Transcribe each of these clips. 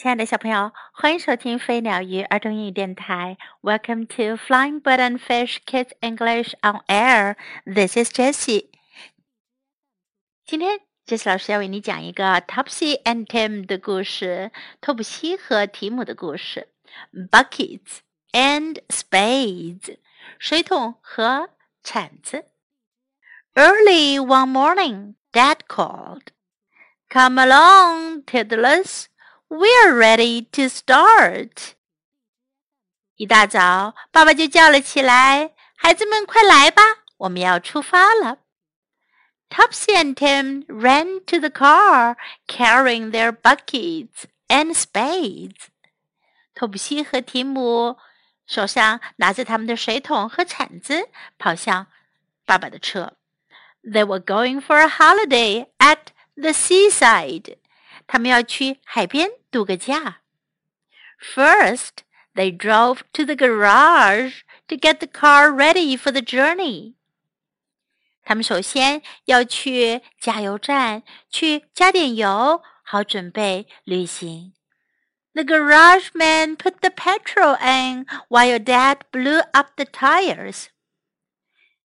亲爱的小朋友，欢迎收听飞鸟鱼儿童英语电台。Welcome to Flying Bird and Fish Kids English on Air. This is Jessie. 今天 Jessie 老师要为你讲一个 Topsy and Tim 的故事，托普西和提姆的故事。Buckets and spades，水桶和铲子。Early one morning, Dad called, "Come along, Tiddlers." We're ready to start。一大早，爸爸就叫了起来：“孩子们，快来吧，我们要出发了。” Topsy and Tim ran to the car, carrying their buckets and spades. 托普西和提姆手上拿着他们的水桶和铲子，跑向爸爸的车。They were going for a holiday at the seaside. 他们要去海边度个假。First, they drove to the garage to get the car ready for the journey. 他们首先要去加油站去加点油，好准备旅行。The garage man put the petrol in while Dad blew up the tires.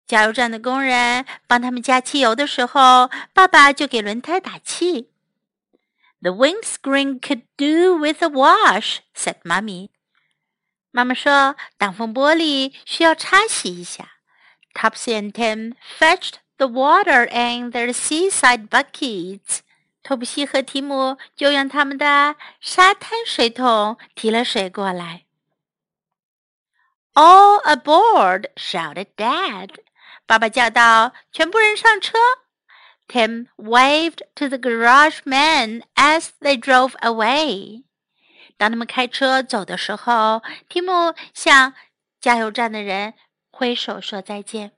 加油站的工人帮他们加汽油的时候，爸爸就给轮胎打气。 the windscreen could do with a wash," said Mummy. 妈妈说，挡风玻璃需要擦洗一下。Topsy and Tim fetched the water in their seaside buckets. 托布西和提姆就用他们的沙滩水桶提了水过来。All aboard! shouted Dad. 爸爸叫道：“全部人上车！” Tim waved to the garage man as they drove away. 当他们开车走的时候，提姆向加油站的人挥手说再见。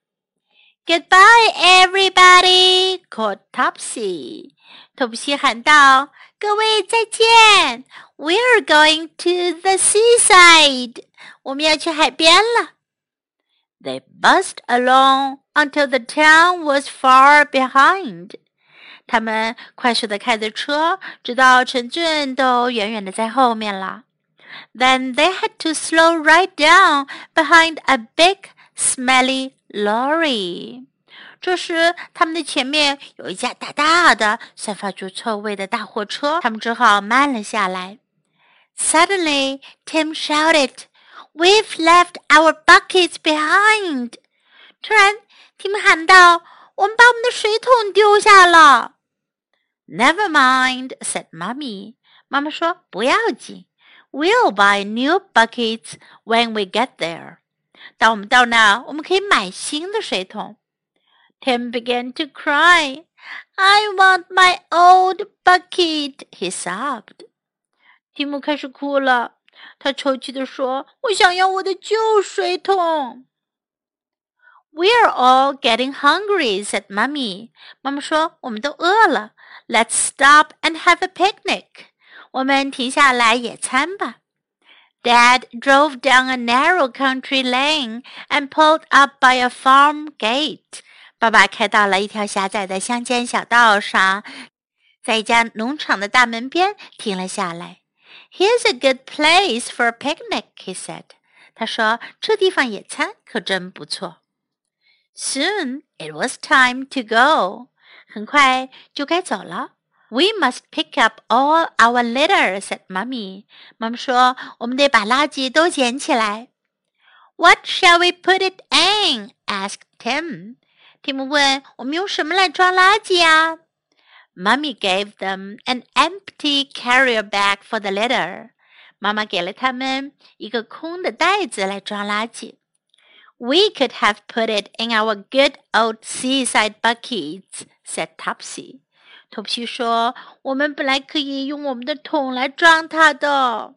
Goodbye, everybody! called Topsy. 托普西喊道：“各位再见！We're going to the seaside. 我们要去海边了。” They buzzed along until the town was far behind. 他们快速的开着车，直到城镇都远远的在后面了。Then they had to slow right down behind a big, smelly lorry. 这时，他们的前面有一架大大的、散发出臭味的大货车，他们只好慢了下来。Suddenly, Tim shouted. We've left our buckets behind. 突然， 提姆喊道：“我们把我们的水桶丢下了。” Never mind, said Mummy. 妈妈说：“不要紧，We'll buy new buckets when we get there. 当我们到那儿，我们可以买新的水桶。” Tim began to cry. I want my old bucket, he sobbed. 提姆开始哭了。他抽泣地说：“我想要我的旧水桶。” We're all getting hungry," said Mummy. 妈妈说：“我们都饿了。Let's stop and have a picnic. 我们停下来野餐吧。” Dad drove down a narrow country lane and pulled up by a farm gate. 爸爸开到了一条狭窄的乡间小道上，在一家农场的大门边停了下来。Here's a good place for a picnic, he said. 他说：“这地方野餐可真不错。” Soon it was time to go. 很快就该走了。We must pick up all our litter, said Mummy. 妈妈说：“我们得把垃圾都捡起来。” What shall we put it in? asked Tim. 提姆问：“我们用什么来装垃圾啊？” Mummy gave them an empty carrier bag for the litter. 妈妈给了他们一个空的袋子来装垃圾。 We could have put it in our good old seaside buckets," said Topsy. 托普西说：“我们本来可以用我们的桶来装它的。”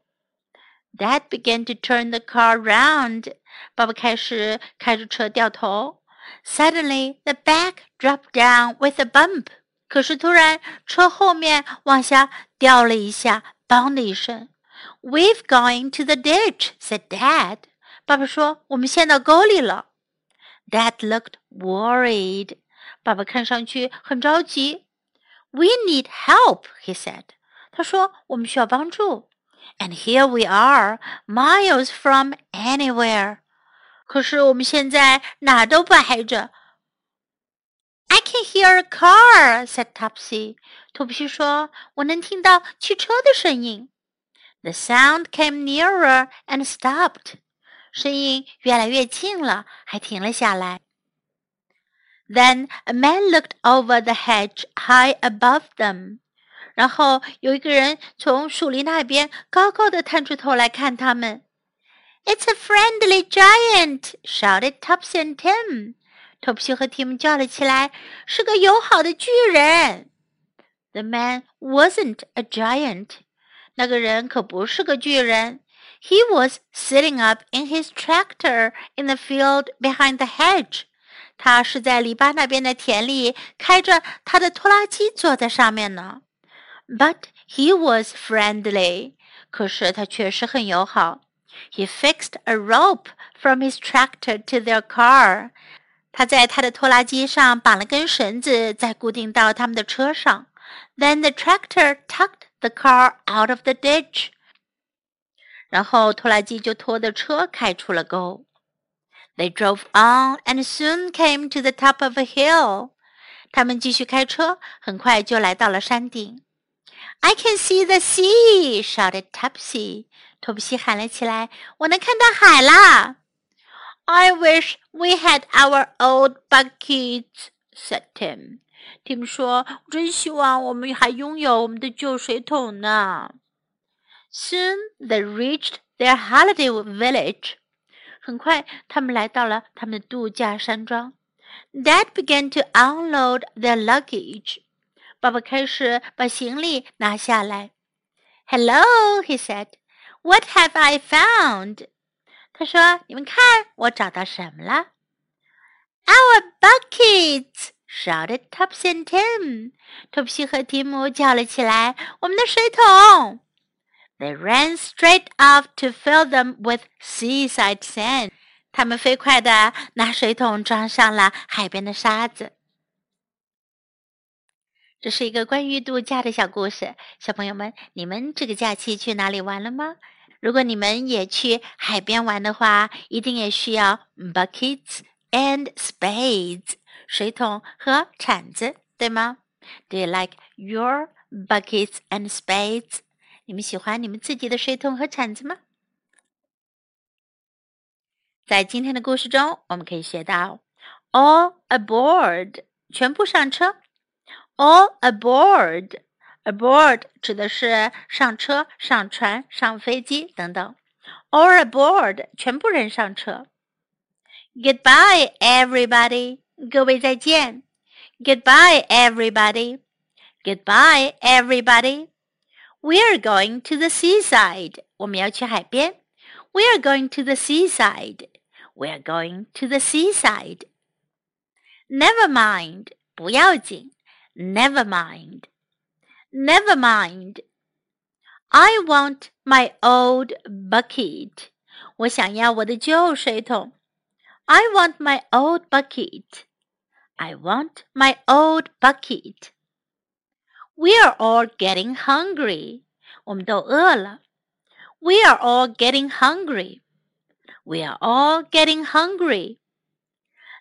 Dad began to turn the car round. 爸爸开始开着车掉头。Suddenly, the bag dropped down with a bump. 可是突然，车后面往下掉了一下，嘣的一声。"We've gone to the ditch," said Dad. 爸爸说：“我们陷到沟里了。” Dad looked worried. 爸爸看上去很着急。"We need help," he said. 他说：“我们需要帮助。” And here we are, miles from anywhere. 可是我们现在哪都不挨着。I can hear a car," said Topsy. 托普西说：“我能听到汽车的声音。” The sound came nearer and stopped. 声音越来越近了，还停了下来。Then a man looked over the hedge high above them. 然后有一个人从树林那边高高的探出头来看他们。It's a friendly giant! shouted Topsy and Tim. Topsy 和 Tim 叫了起来：“是个友好的巨人。” The man wasn't a giant. 那个人可不是个巨人。He was sitting up in his tractor in the field behind the hedge. 他是在篱笆那边的田里开着他的拖拉机坐在上面呢。But he was friendly. 可是他确实很友好。He fixed a rope from his tractor to their car. 他在他的拖拉机上绑了根绳子，再固定到他们的车上。Then the tractor tucked the car out of the ditch. 然后拖拉机就拖着车开出了沟。They drove on and soon came to the top of a hill. 他们继续开车，很快就来到了山顶。I can see the sea! shouted Topsy. 托普西喊了起来：“我能看到海啦！” I wish we had our old buckets," said Tim. Tim 说：“真希望我们还拥有我们的旧水桶呢。” Soon they reached their holiday village. 很快，他们来到了他们的度假山庄。Dad began to unload their luggage. 爸爸开始把行李拿下来。Hello, he said. What have I found? 他说：“你们看，我找到什么了？”Our buckets! shouted Topsy and Tim. 托普西和提姆叫了起来：“我们的水桶！” They ran straight off to fill them with seaside sand. 他们飞快地拿水桶装上了海边的沙子。这是一个关于度假的小故事，小朋友们，你们这个假期去哪里玩了吗？如果你们也去海边玩的话，一定也需要 buckets and spades 水桶和铲子，对吗？Do you like your buckets and spades？ 你们喜欢你们自己的水桶和铲子吗？在今天的故事中，我们可以学到 all aboard，全部上车；all aboard，aboard 指的是上车、上船、上飞机等等；all aboard，全部人上车。Goodbye, everybody，各位再见。Goodbye, everybody. Goodbye, everybody. We are going to the seaside. 我们要去海边。We are going to the seaside. We are going to the seaside. Never mind. 不要紧。Never mind. Never mind. I want my old bucket. 我想要我的旧水桶。I want my old bucket. I want my old bucket. We are all getting hungry. 我们都饿了。We are all getting hungry. We are all getting hungry.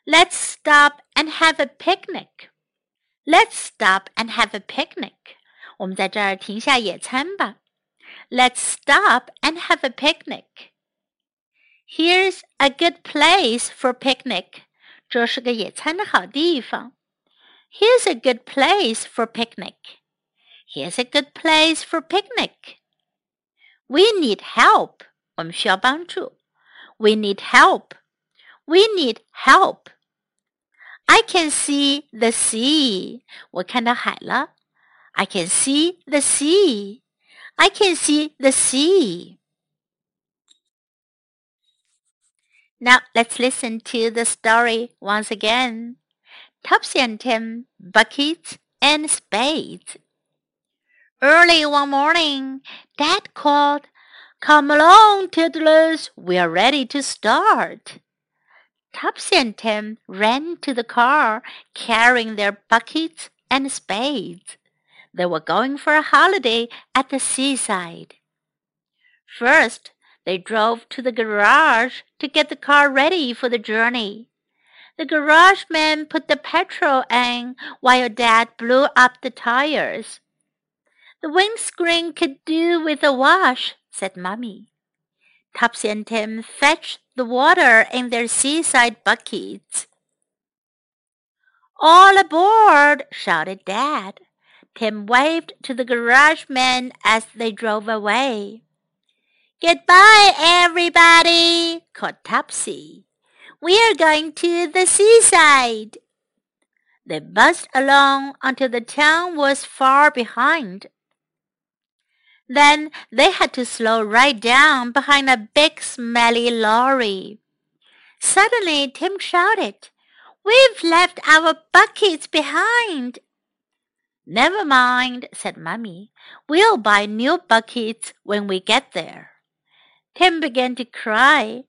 Let's stop and have a picnic. Let's stop and have a picnic. 我们在这儿停下野餐吧。Let's stop and have a picnic. Here's a good place for picnic. 这是个野餐的好地方。Here's a good place for picnic. Here's a good place for picnic. We need help. 我们需要帮助。We need help. We need help. I can see the sea. 我看到海了。I can see the sea. I can see the sea. Now let's listen to the story once again. Topsy and Tim, buckets and spades. Early one morning, Dad called, Come along, tiddlers, we are ready to start. Topsy and Tim ran to the car, carrying their buckets and spades. They were going for a holiday at the seaside. First, they drove to the garage to get the car ready for the journey. The garage man put the petrol in while Dad blew up the tires. The windscreen could do with a wash, said Mummy. Topsy and Tim fetched the water in their seaside buckets. All aboard! shouted Dad. Tim waved to the garage men as they drove away. Goodbye, everybody, called Topsy. We're going to the seaside. They buzzed along until the town was far behind. Then they had to slow right down behind a big smelly lorry. Suddenly Tim shouted, We've left our buckets behind. Never mind, said Mummy. We'll buy new buckets when we get there. Tim began to cry.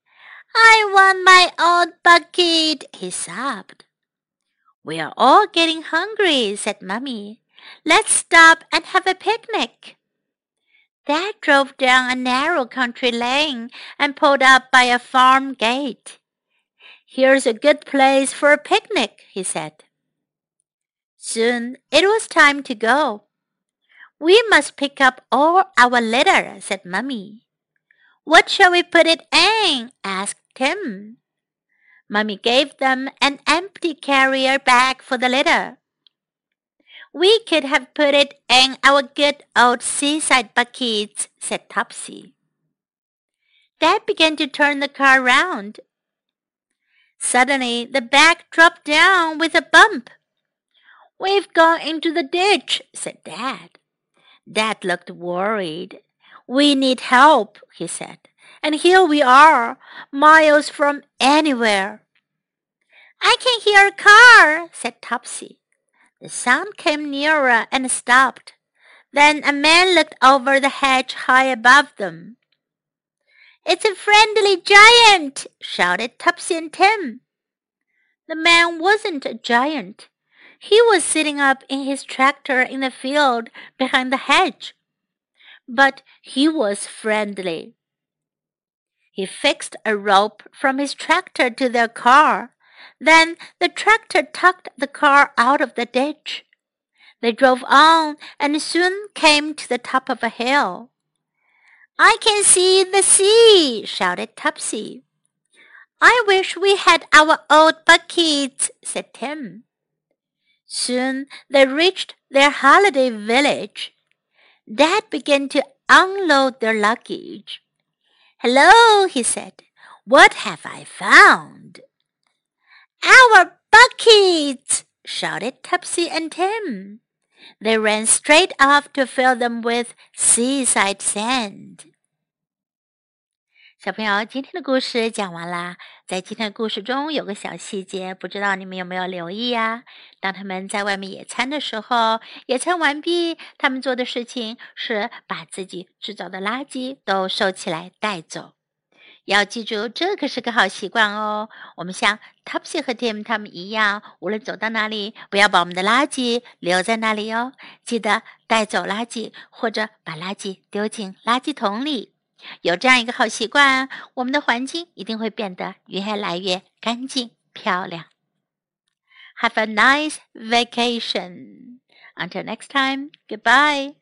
I want my old bucket, he sobbed. We are all getting hungry, said Mummy. Let's stop and have a picnic. Dad drove down a narrow country lane and pulled up by a farm gate. Here's a good place for a picnic, he said. Soon it was time to go. We must pick up all our litter, said Mummy. What shall we put it in? asked Tim. Mummy gave them an empty carrier bag for the litter. We could have put it in our good old seaside buckets, said Topsy. Dad began to turn the car round. Suddenly the bag dropped down with a bump. We've gone into the ditch, said Dad. Dad looked worried. We need help, he said. And here we are, miles from anywhere. I can hear a car, said Topsy. The sound came nearer and stopped. Then a man looked over the hedge high above them. It's a friendly giant, shouted Topsy and Tim. The man wasn't a giant. He was sitting up in his tractor in the field behind the hedge. But he was friendly. He fixed a rope from his tractor to their car. Then the tractor tucked the car out of the ditch. They drove on and soon came to the top of a hill. I can see the sea, shouted Topsy. I wish we had our old buckets, said Tim. Soon they reached their holiday village. Dad began to unload their luggage. Hello, he said. What have I found? Our buckets! shouted Topsy and Tim. They ran straight off to fill them with seaside sand. 小朋友，今天的故事讲完啦。在今天的故事中有个小细节，不知道你们有没有留意呀？当他们在外面野餐的时候，野餐完毕，他们做的事情是把自己制造的垃圾都收起来带走。要记住，这可是个好习惯哦。我们像 Topsy 和 Tim 他们一样，无论走到哪里，不要把我们的垃圾留在那里哦。记得带走垃圾，或者把垃圾丢进垃圾桶里。有这样一个好习惯，我们的环境一定会变得越来越干净漂亮。Have a nice vacation. Until next time, goodbye.